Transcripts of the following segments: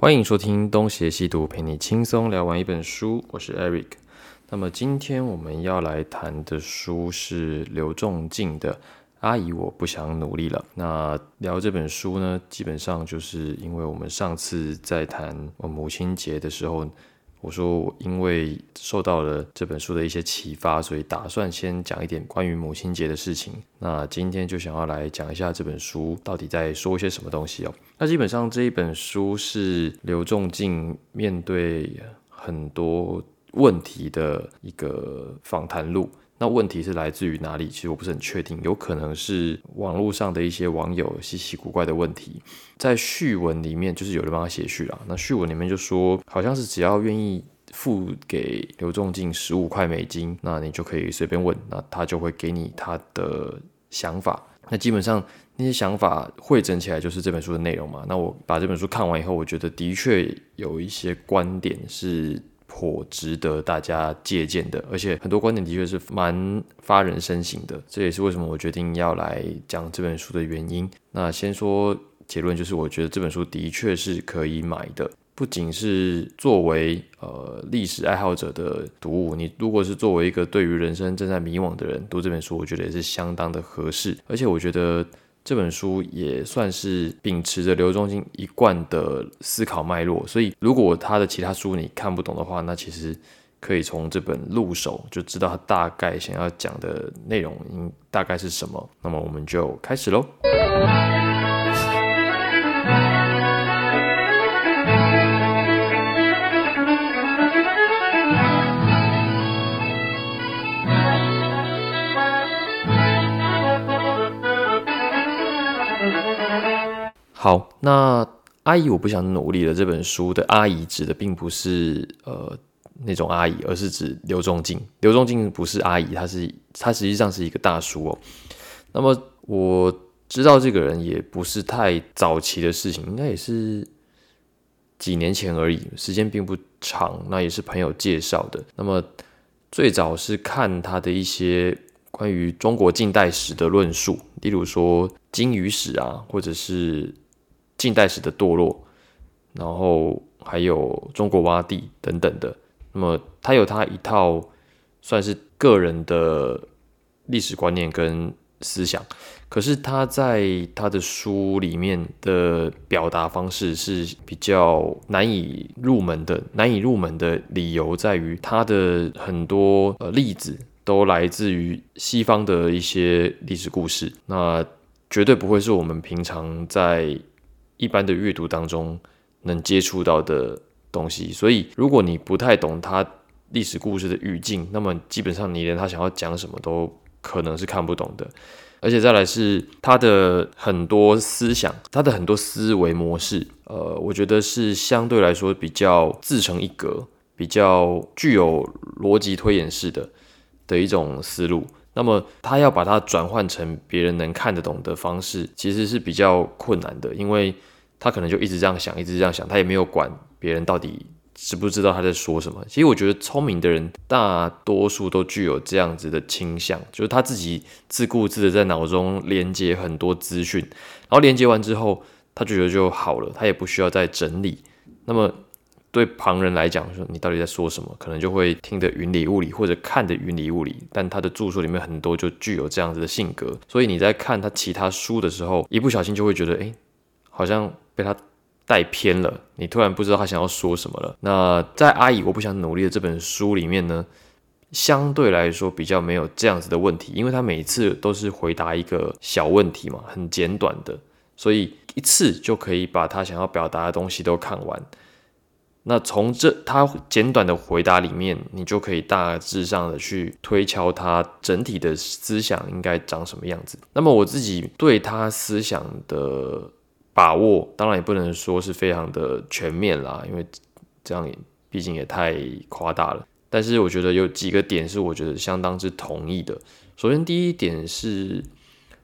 欢迎收听东邪西毒，陪你轻松聊完一本书。我是 Eric。那么今天我们要来谈的书是刘仲敬的《阿姨，我不想努力了》。那聊这本书呢，基本上就是因为我们上次在谈我母亲节的时候。我说，我因为受到了这本书的一些启发，所以打算先讲一点关于母亲节的事情。那今天就想要来讲一下这本书到底在说些什么东西哦。那基本上这一本书是刘仲敬面对很多问题的一个访谈录。那问题是来自于哪里？其实我不是很确定，有可能是网络上的一些网友稀奇古怪的问题。在序文里面，就是有人帮他写序了。那序文里面就说，好像是只要愿意付给刘仲敬十五块美金，那你就可以随便问，那他就会给你他的想法。那基本上那些想法汇整起来就是这本书的内容嘛。那我把这本书看完以后，我觉得的确有一些观点是。颇值得大家借鉴的，而且很多观点的确是蛮发人深省的。这也是为什么我决定要来讲这本书的原因。那先说结论，就是我觉得这本书的确是可以买的，不仅是作为呃历史爱好者的读物，你如果是作为一个对于人生正在迷惘的人读这本书，我觉得也是相当的合适。而且我觉得。这本书也算是秉持着刘仲敬一贯的思考脉络，所以如果他的其他书你看不懂的话，那其实可以从这本入手，就知道他大概想要讲的内容应大概是什么。那么我们就开始喽。好，那阿姨我不想努力了。这本书的阿姨指的并不是呃那种阿姨，而是指刘仲敬。刘仲敬不是阿姨，他是他实际上是一个大叔哦。那么我知道这个人也不是太早期的事情，应该也是几年前而已，时间并不长。那也是朋友介绍的。那么最早是看他的一些关于中国近代史的论述，例如说金鱼史啊，或者是。近代史的堕落，然后还有中国洼地等等的，那么他有他一套算是个人的历史观念跟思想，可是他在他的书里面的表达方式是比较难以入门的。难以入门的理由在于他的很多呃例子都来自于西方的一些历史故事，那绝对不会是我们平常在。一般的阅读当中能接触到的东西，所以如果你不太懂他历史故事的语境，那么基本上你连他想要讲什么都可能是看不懂的。而且再来是他的很多思想，他的很多思维模式，呃，我觉得是相对来说比较自成一格，比较具有逻辑推演式的的一种思路。那么他要把它转换成别人能看得懂的方式，其实是比较困难的，因为他可能就一直这样想，一直这样想，他也没有管别人到底知不知道他在说什么。其实我觉得聪明的人大多数都具有这样子的倾向，就是他自己自顾自的在脑中连接很多资讯，然后连接完之后，他觉得就好了，他也不需要再整理。那么。对旁人来讲，说你到底在说什么，可能就会听得云里雾里，或者看得云里雾里。但他的著作里面很多就具有这样子的性格，所以你在看他其他书的时候，一不小心就会觉得，哎，好像被他带偏了。你突然不知道他想要说什么了。那在《阿姨我不想努力》的这本书里面呢，相对来说比较没有这样子的问题，因为他每次都是回答一个小问题嘛，很简短的，所以一次就可以把他想要表达的东西都看完。那从这他简短的回答里面，你就可以大致上的去推敲他整体的思想应该长什么样子。那么我自己对他思想的把握，当然也不能说是非常的全面啦，因为这样毕竟也太夸大了。但是我觉得有几个点是我觉得相当之同意的。首先第一点是，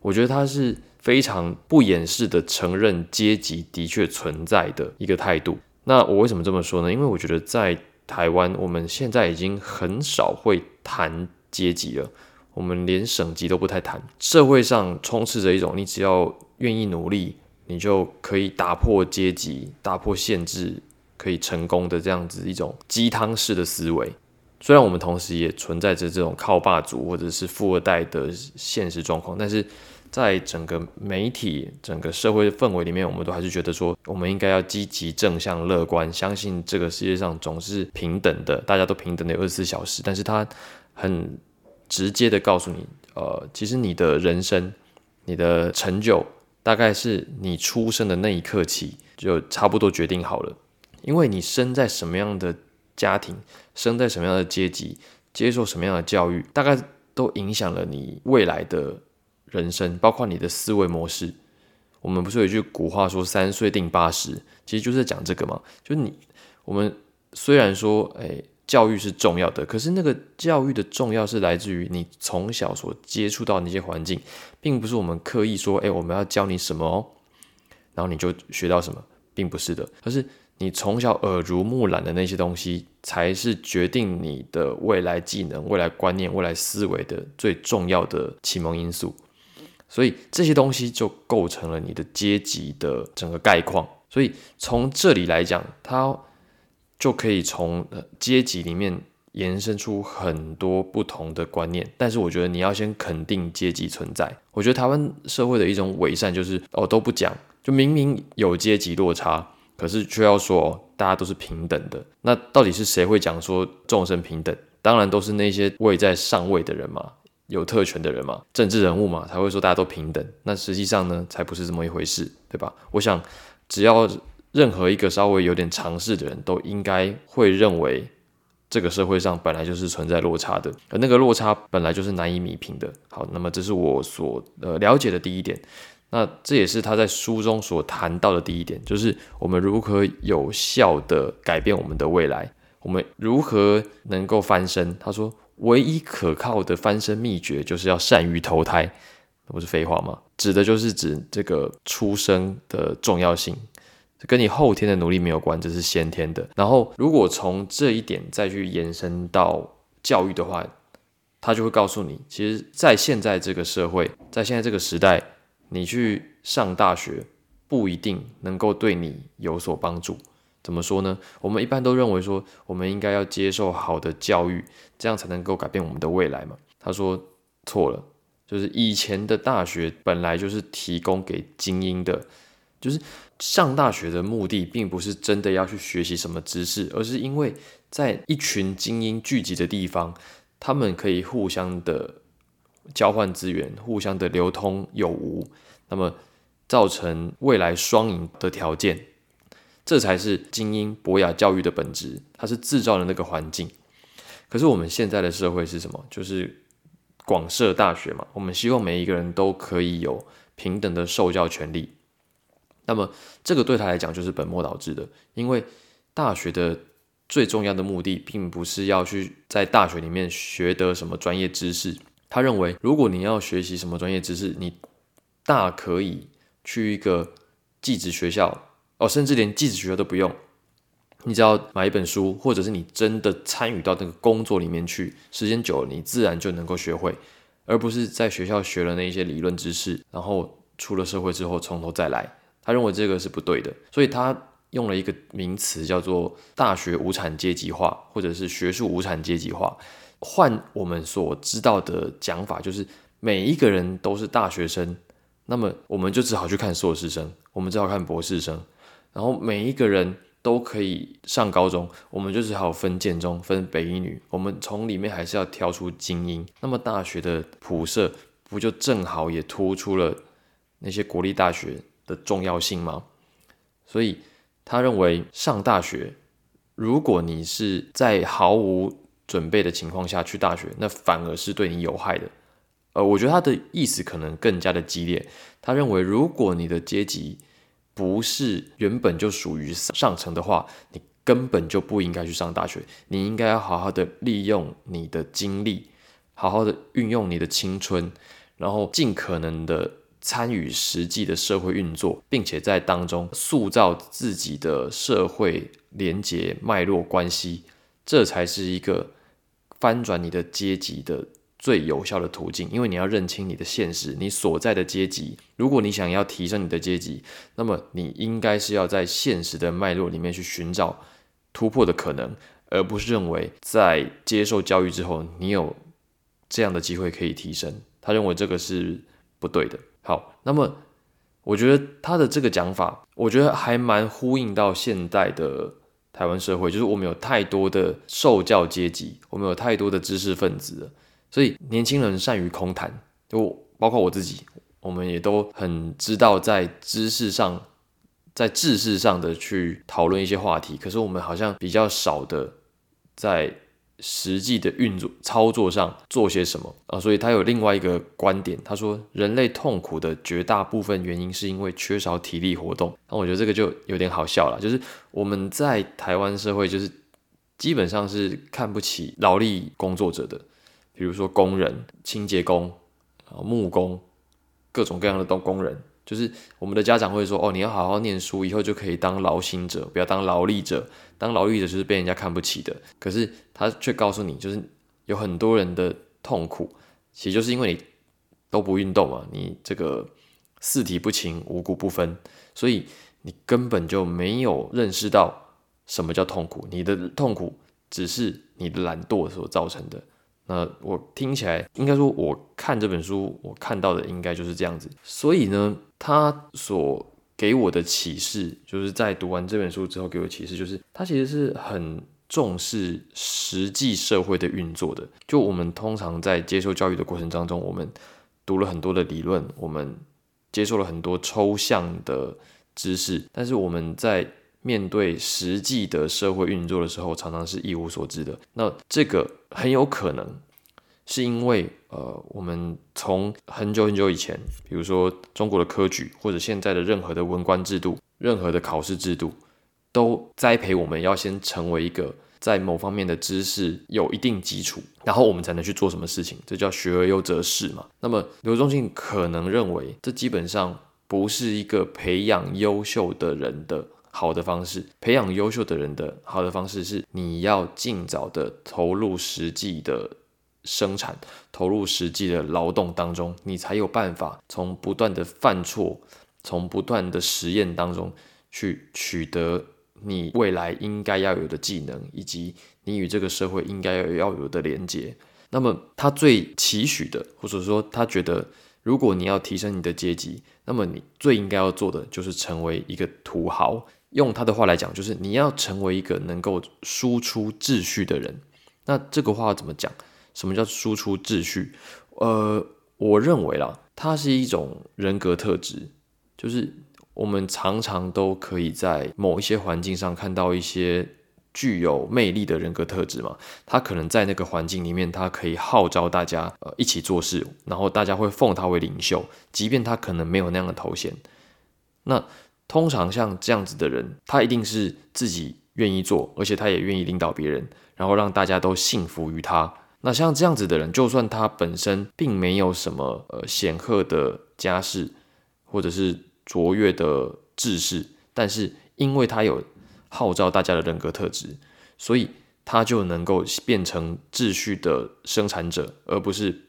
我觉得他是非常不掩饰的承认阶级的确存在的一个态度。那我为什么这么说呢？因为我觉得在台湾，我们现在已经很少会谈阶级了，我们连省级都不太谈。社会上充斥着一种，你只要愿意努力，你就可以打破阶级、打破限制，可以成功的这样子一种鸡汤式的思维。虽然我们同时也存在着这种靠霸主或者是富二代的现实状况，但是在整个媒体、整个社会氛围里面，我们都还是觉得说，我们应该要积极、正向、乐观，相信这个世界上总是平等的，大家都平等的二十四小时。但是它很直接的告诉你，呃，其实你的人生、你的成就，大概是你出生的那一刻起就差不多决定好了，因为你生在什么样的。家庭生在什么样的阶级，接受什么样的教育，大概都影响了你未来的人生，包括你的思维模式。我们不是有一句古话说“三岁定八十”，其实就是讲这个嘛。就是你，我们虽然说，哎，教育是重要的，可是那个教育的重要是来自于你从小所接触到那些环境，并不是我们刻意说，哎，我们要教你什么哦，然后你就学到什么，并不是的，而是。你从小耳濡目染的那些东西，才是决定你的未来技能、未来观念、未来思维的最重要的启蒙因素。所以这些东西就构成了你的阶级的整个概况。所以从这里来讲，它就可以从阶级里面延伸出很多不同的观念。但是我觉得你要先肯定阶级存在。我觉得台湾社会的一种伪善就是哦都不讲，就明明有阶级落差。可是却要说大家都是平等的，那到底是谁会讲说众生平等？当然都是那些位在上位的人嘛，有特权的人嘛，政治人物嘛，才会说大家都平等。那实际上呢，才不是这么一回事，对吧？我想，只要任何一个稍微有点常识的人都应该会认为，这个社会上本来就是存在落差的，而那个落差本来就是难以弥平的。好，那么这是我所呃了解的第一点。那这也是他在书中所谈到的第一点，就是我们如何有效的改变我们的未来，我们如何能够翻身。他说，唯一可靠的翻身秘诀就是要善于投胎，那不是废话吗？指的就是指这个出生的重要性，跟你后天的努力没有关，这是先天的。然后，如果从这一点再去延伸到教育的话，他就会告诉你，其实，在现在这个社会，在现在这个时代。你去上大学不一定能够对你有所帮助。怎么说呢？我们一般都认为说，我们应该要接受好的教育，这样才能够改变我们的未来嘛。他说错了，就是以前的大学本来就是提供给精英的，就是上大学的目的并不是真的要去学习什么知识，而是因为在一群精英聚集的地方，他们可以互相的。交换资源，互相的流通有无，那么造成未来双赢的条件，这才是精英博雅教育的本质。它是制造了那个环境。可是我们现在的社会是什么？就是广设大学嘛。我们希望每一个人都可以有平等的受教权利。那么这个对他来讲就是本末倒置的，因为大学的最重要的目的，并不是要去在大学里面学得什么专业知识。他认为，如果你要学习什么专业知识，你大可以去一个寄职学校哦，甚至连寄职学校都不用，你只要买一本书，或者是你真的参与到那个工作里面去，时间久了，你自然就能够学会，而不是在学校学了那些理论知识，然后出了社会之后从头再来。他认为这个是不对的，所以他用了一个名词叫做“大学无产阶级化”或者是“学术无产阶级化”。换我们所知道的讲法，就是每一个人都是大学生，那么我们就只好去看硕士生，我们只好看博士生，然后每一个人都可以上高中，我们就只好分建中、分北一女，我们从里面还是要挑出精英。那么大学的普设不就正好也突出了那些国立大学的重要性吗？所以他认为上大学，如果你是在毫无准备的情况下去大学，那反而是对你有害的。呃，我觉得他的意思可能更加的激烈。他认为，如果你的阶级不是原本就属于上层的话，你根本就不应该去上大学。你应该要好好的利用你的精力，好好的运用你的青春，然后尽可能的参与实际的社会运作，并且在当中塑造自己的社会连结脉络关系，这才是一个。翻转你的阶级的最有效的途径，因为你要认清你的现实，你所在的阶级。如果你想要提升你的阶级，那么你应该是要在现实的脉络里面去寻找突破的可能，而不是认为在接受教育之后，你有这样的机会可以提升。他认为这个是不对的。好，那么我觉得他的这个讲法，我觉得还蛮呼应到现代的台湾社会，就是我们有太多的受教阶级，我们有太多的知识分子。所以年轻人善于空谈，就包括我自己，我们也都很知道在知识上、在知识上的去讨论一些话题。可是我们好像比较少的在实际的运作操作上做些什么啊。所以他有另外一个观点，他说人类痛苦的绝大部分原因是因为缺少体力活动。那我觉得这个就有点好笑了，就是我们在台湾社会就是基本上是看不起劳力工作者的。比如说工人、清洁工、啊木工，各种各样的工工人，就是我们的家长会说：“哦，你要好好念书，以后就可以当劳心者，不要当劳力者。当劳力者就是被人家看不起的。”可是他却告诉你，就是有很多人的痛苦，其实就是因为你都不运动嘛，你这个四体不勤、五谷不分，所以你根本就没有认识到什么叫痛苦。你的痛苦只是你的懒惰所造成的。那我听起来，应该说，我看这本书，我看到的应该就是这样子。所以呢，他所给我的启示，就是在读完这本书之后给我启示，就是他其实是很重视实际社会的运作的。就我们通常在接受教育的过程当中，我们读了很多的理论，我们接受了很多抽象的知识，但是我们在面对实际的社会运作的时候，常常是一无所知的。那这个很有可能是因为，呃，我们从很久很久以前，比如说中国的科举，或者现在的任何的文官制度、任何的考试制度，都栽培我们要先成为一个在某方面的知识有一定基础，然后我们才能去做什么事情。这叫学而优则仕嘛。那么刘忠信可能认为，这基本上不是一个培养优秀的人的。好的方式，培养优秀的人的好的方式是，你要尽早的投入实际的生产，投入实际的劳动当中，你才有办法从不断的犯错，从不断的实验当中去取得你未来应该要有的技能，以及你与这个社会应该要要有的连接。那么他最期许的，或者说他觉得，如果你要提升你的阶级，那么你最应该要做的就是成为一个土豪。用他的话来讲，就是你要成为一个能够输出秩序的人。那这个话怎么讲？什么叫输出秩序？呃，我认为啦，它是一种人格特质，就是我们常常都可以在某一些环境上看到一些具有魅力的人格特质嘛。他可能在那个环境里面，他可以号召大家呃一起做事，然后大家会奉他为领袖，即便他可能没有那样的头衔。那通常像这样子的人，他一定是自己愿意做，而且他也愿意领导别人，然后让大家都信服于他。那像这样子的人，就算他本身并没有什么呃显赫的家世，或者是卓越的志士，但是因为他有号召大家的人格特质，所以他就能够变成秩序的生产者，而不是。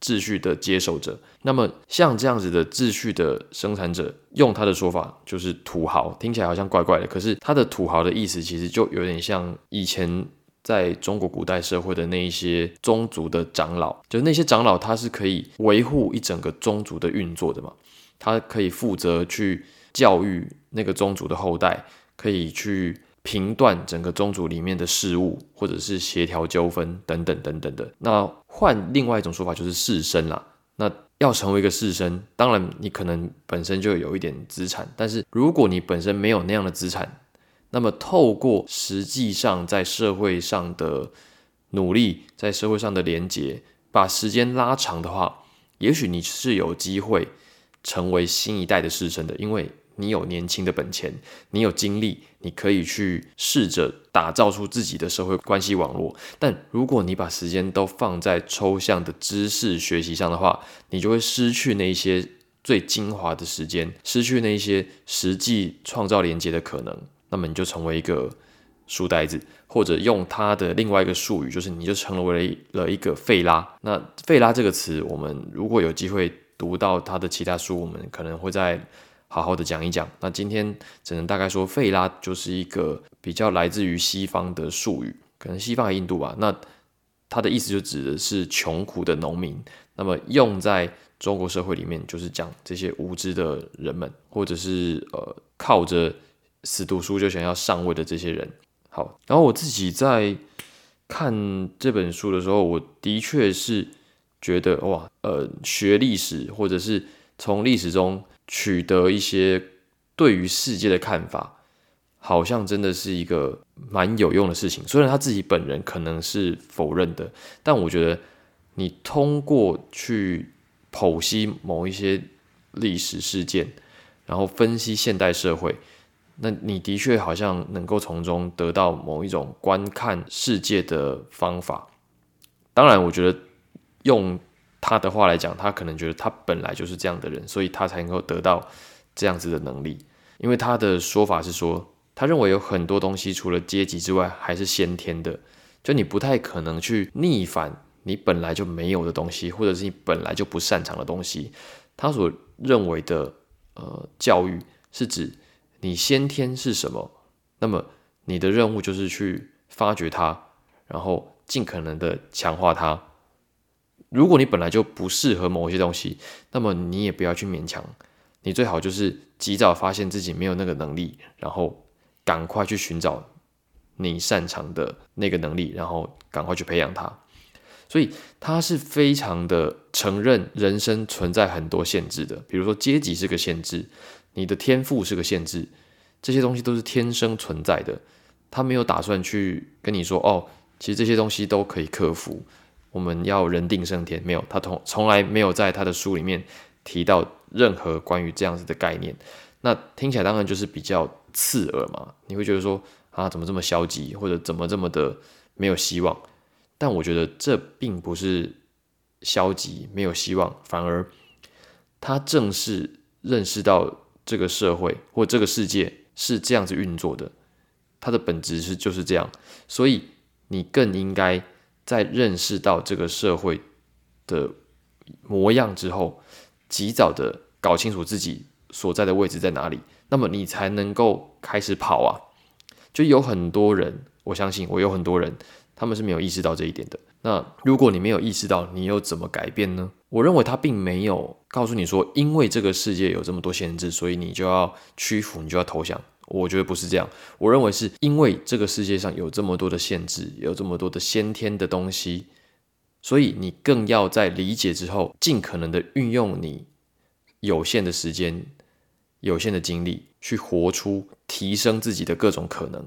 秩序的接受者，那么像这样子的秩序的生产者，用他的说法就是土豪，听起来好像怪怪的。可是他的土豪的意思，其实就有点像以前在中国古代社会的那一些宗族的长老，就是那些长老，他是可以维护一整个宗族的运作的嘛，他可以负责去教育那个宗族的后代，可以去。评断整个宗族里面的事物，或者是协调纠纷等等等等的。那换另外一种说法就是士绅啦。那要成为一个士绅，当然你可能本身就有一点资产，但是如果你本身没有那样的资产，那么透过实际上在社会上的努力，在社会上的连结，把时间拉长的话，也许你是有机会成为新一代的士绅的，因为。你有年轻的本钱，你有精力，你可以去试着打造出自己的社会关系网络。但如果你把时间都放在抽象的知识学习上的话，你就会失去那些最精华的时间，失去那些实际创造连接的可能。那么你就成为一个书呆子，或者用它的另外一个术语，就是你就成为了一个费拉。那费拉这个词，我们如果有机会读到他的其他书，我们可能会在好好的讲一讲。那今天只能大概说，费拉就是一个比较来自于西方的术语，可能西方还印度吧。那它的意思就指的是穷苦的农民。那么用在中国社会里面，就是讲这些无知的人们，或者是呃靠着死读书就想要上位的这些人。好，然后我自己在看这本书的时候，我的确是觉得哇，呃，学历史或者是从历史中取得一些对于世界的看法，好像真的是一个蛮有用的事情。虽然他自己本人可能是否认的，但我觉得你通过去剖析某一些历史事件，然后分析现代社会。那你的确好像能够从中得到某一种观看世界的方法。当然，我觉得用他的话来讲，他可能觉得他本来就是这样的人，所以他才能够得到这样子的能力。因为他的说法是说，他认为有很多东西除了阶级之外，还是先天的。就你不太可能去逆反你本来就没有的东西，或者是你本来就不擅长的东西。他所认为的呃教育是指。你先天是什么？那么你的任务就是去发掘它，然后尽可能的强化它。如果你本来就不适合某些东西，那么你也不要去勉强。你最好就是及早发现自己没有那个能力，然后赶快去寻找你擅长的那个能力，然后赶快去培养它。所以他是非常的承认人生存在很多限制的，比如说阶级是个限制。你的天赋是个限制，这些东西都是天生存在的。他没有打算去跟你说，哦，其实这些东西都可以克服。我们要人定胜天，没有，他从从来没有在他的书里面提到任何关于这样子的概念。那听起来当然就是比较刺耳嘛，你会觉得说，啊，怎么这么消极，或者怎么这么的没有希望？但我觉得这并不是消极没有希望，反而他正是认识到。这个社会或这个世界是这样子运作的，它的本质是就是这样，所以你更应该在认识到这个社会的模样之后，及早的搞清楚自己所在的位置在哪里，那么你才能够开始跑啊！就有很多人，我相信我有很多人，他们是没有意识到这一点的。那如果你没有意识到，你又怎么改变呢？我认为他并没有告诉你说，因为这个世界有这么多限制，所以你就要屈服，你就要投降。我觉得不是这样。我认为是因为这个世界上有这么多的限制，有这么多的先天的东西，所以你更要在理解之后，尽可能的运用你有限的时间、有限的精力，去活出提升自己的各种可能。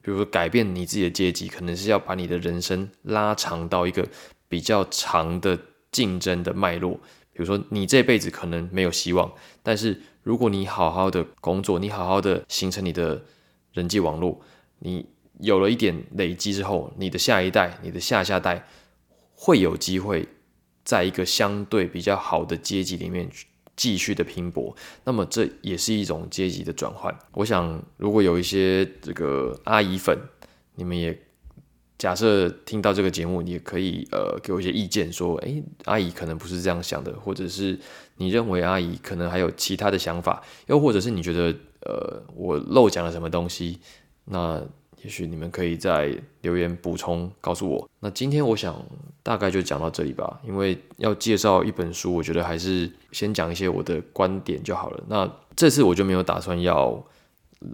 比如说，改变你自己的阶级，可能是要把你的人生拉长到一个比较长的竞争的脉络。比如说，你这辈子可能没有希望，但是如果你好好的工作，你好好的形成你的人际网络，你有了一点累积之后，你的下一代、你的下下代会有机会在一个相对比较好的阶级里面去。继续的拼搏，那么这也是一种阶级的转换。我想，如果有一些这个阿姨粉，你们也假设听到这个节目，你也可以呃给我一些意见，说，诶，阿姨可能不是这样想的，或者是你认为阿姨可能还有其他的想法，又或者是你觉得呃我漏讲了什么东西，那。也许你们可以在留言补充告诉我。那今天我想大概就讲到这里吧，因为要介绍一本书，我觉得还是先讲一些我的观点就好了。那这次我就没有打算要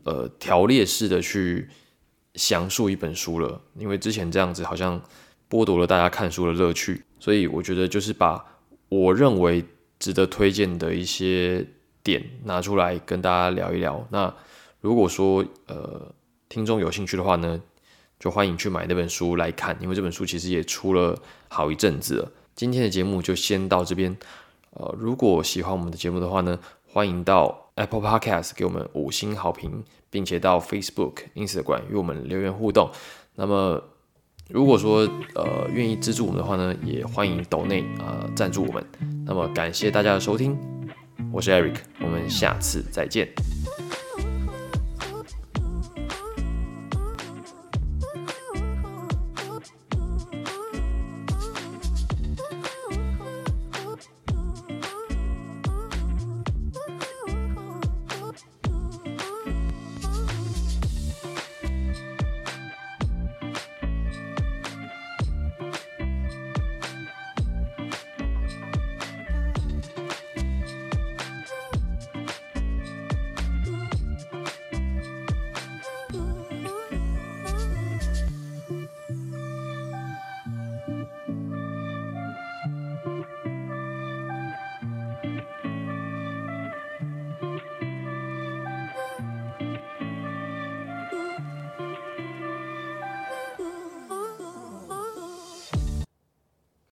呃条列式的去详述一本书了，因为之前这样子好像剥夺了大家看书的乐趣。所以我觉得就是把我认为值得推荐的一些点拿出来跟大家聊一聊。那如果说呃。听众有兴趣的话呢，就欢迎去买那本书来看，因为这本书其实也出了好一阵子了。今天的节目就先到这边。呃，如果喜欢我们的节目的话呢，欢迎到 Apple Podcast 给我们五星好评，并且到 Facebook、Instagram 与我们留言互动。那么，如果说呃愿意资助我们的话呢，也欢迎抖内呃赞助我们。那么感谢大家的收听，我是 Eric，我们下次再见。